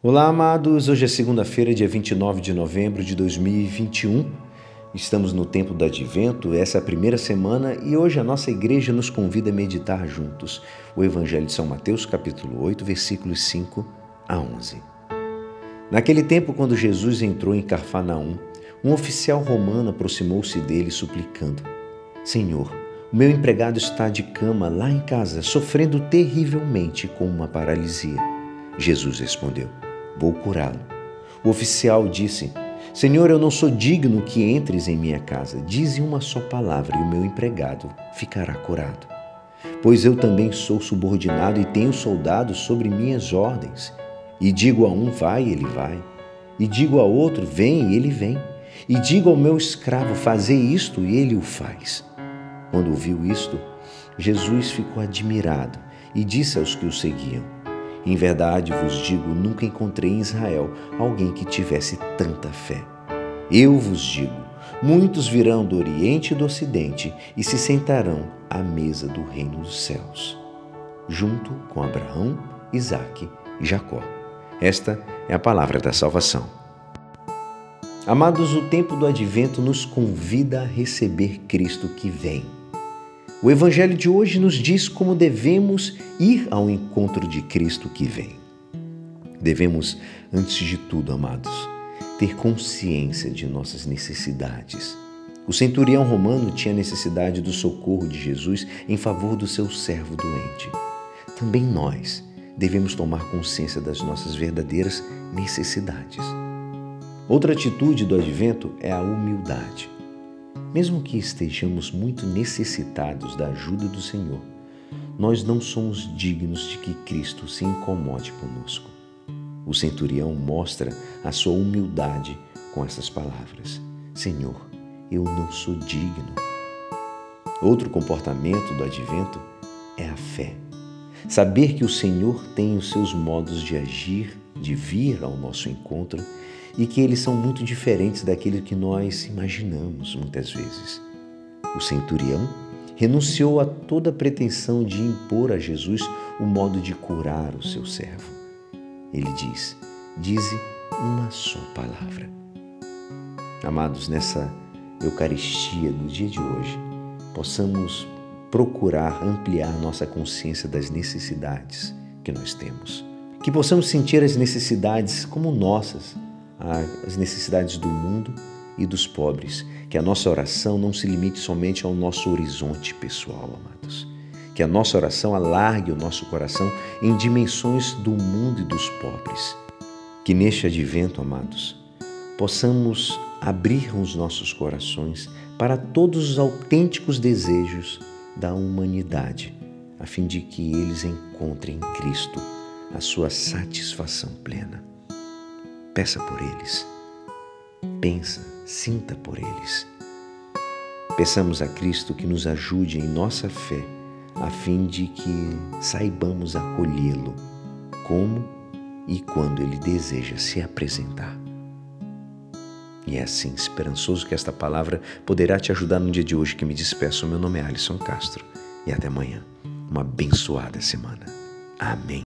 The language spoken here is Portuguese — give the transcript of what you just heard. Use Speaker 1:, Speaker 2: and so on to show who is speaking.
Speaker 1: Olá, amados. Hoje é segunda-feira, dia 29 de novembro de 2021. Estamos no tempo do advento, essa é a primeira semana e hoje a nossa igreja nos convida a meditar juntos o Evangelho de São Mateus, capítulo 8, versículos 5 a 11. Naquele tempo, quando Jesus entrou em Carfanaum, um oficial romano aproximou-se dele suplicando: Senhor, o meu empregado está de cama lá em casa, sofrendo terrivelmente com uma paralisia. Jesus respondeu: vou curá-lo. O oficial disse: Senhor, eu não sou digno que entres em minha casa. Dize uma só palavra e o meu empregado ficará curado. Pois eu também sou subordinado e tenho soldados sobre minhas ordens. E digo a um, vai, ele vai. E digo a outro, vem, ele vem. E digo ao meu escravo, fazer isto, e ele o faz. Quando ouviu isto, Jesus ficou admirado e disse aos que o seguiam: em verdade vos digo, nunca encontrei em Israel alguém que tivesse tanta fé. Eu vos digo: muitos virão do Oriente e do Ocidente e se sentarão à mesa do reino dos céus, junto com Abraão, Isaque e Jacó. Esta é a palavra da salvação. Amados, o tempo do advento nos convida a receber Cristo que vem. O Evangelho de hoje nos diz como devemos ir ao encontro de Cristo que vem. Devemos, antes de tudo, amados, ter consciência de nossas necessidades. O centurião romano tinha necessidade do socorro de Jesus em favor do seu servo doente. Também nós devemos tomar consciência das nossas verdadeiras necessidades. Outra atitude do advento é a humildade. Mesmo que estejamos muito necessitados da ajuda do Senhor, nós não somos dignos de que Cristo se incomode conosco. O centurião mostra a sua humildade com essas palavras: Senhor, eu não sou digno. Outro comportamento do advento é a fé. Saber que o Senhor tem os seus modos de agir, de vir ao nosso encontro e que eles são muito diferentes daquilo que nós imaginamos muitas vezes. O centurião renunciou a toda pretensão de impor a Jesus o modo de curar o seu servo. Ele diz: Dize uma só palavra. Amados, nessa Eucaristia do dia de hoje, possamos procurar ampliar nossa consciência das necessidades que nós temos. Que possamos sentir as necessidades como nossas, as necessidades do mundo e dos pobres. Que a nossa oração não se limite somente ao nosso horizonte pessoal, amados. Que a nossa oração alargue o nosso coração em dimensões do mundo e dos pobres. Que neste advento, amados, possamos abrir os nossos corações para todos os autênticos desejos da humanidade, a fim de que eles encontrem em Cristo a sua satisfação plena. Peça por eles. Pensa, sinta por eles. Peçamos a Cristo que nos ajude em nossa fé, a fim de que saibamos acolhê-lo como e quando ele deseja se apresentar. E é assim, esperançoso que esta palavra poderá te ajudar no dia de hoje que me despeço. Meu nome é Alisson Castro e até amanhã. Uma abençoada semana. Amém.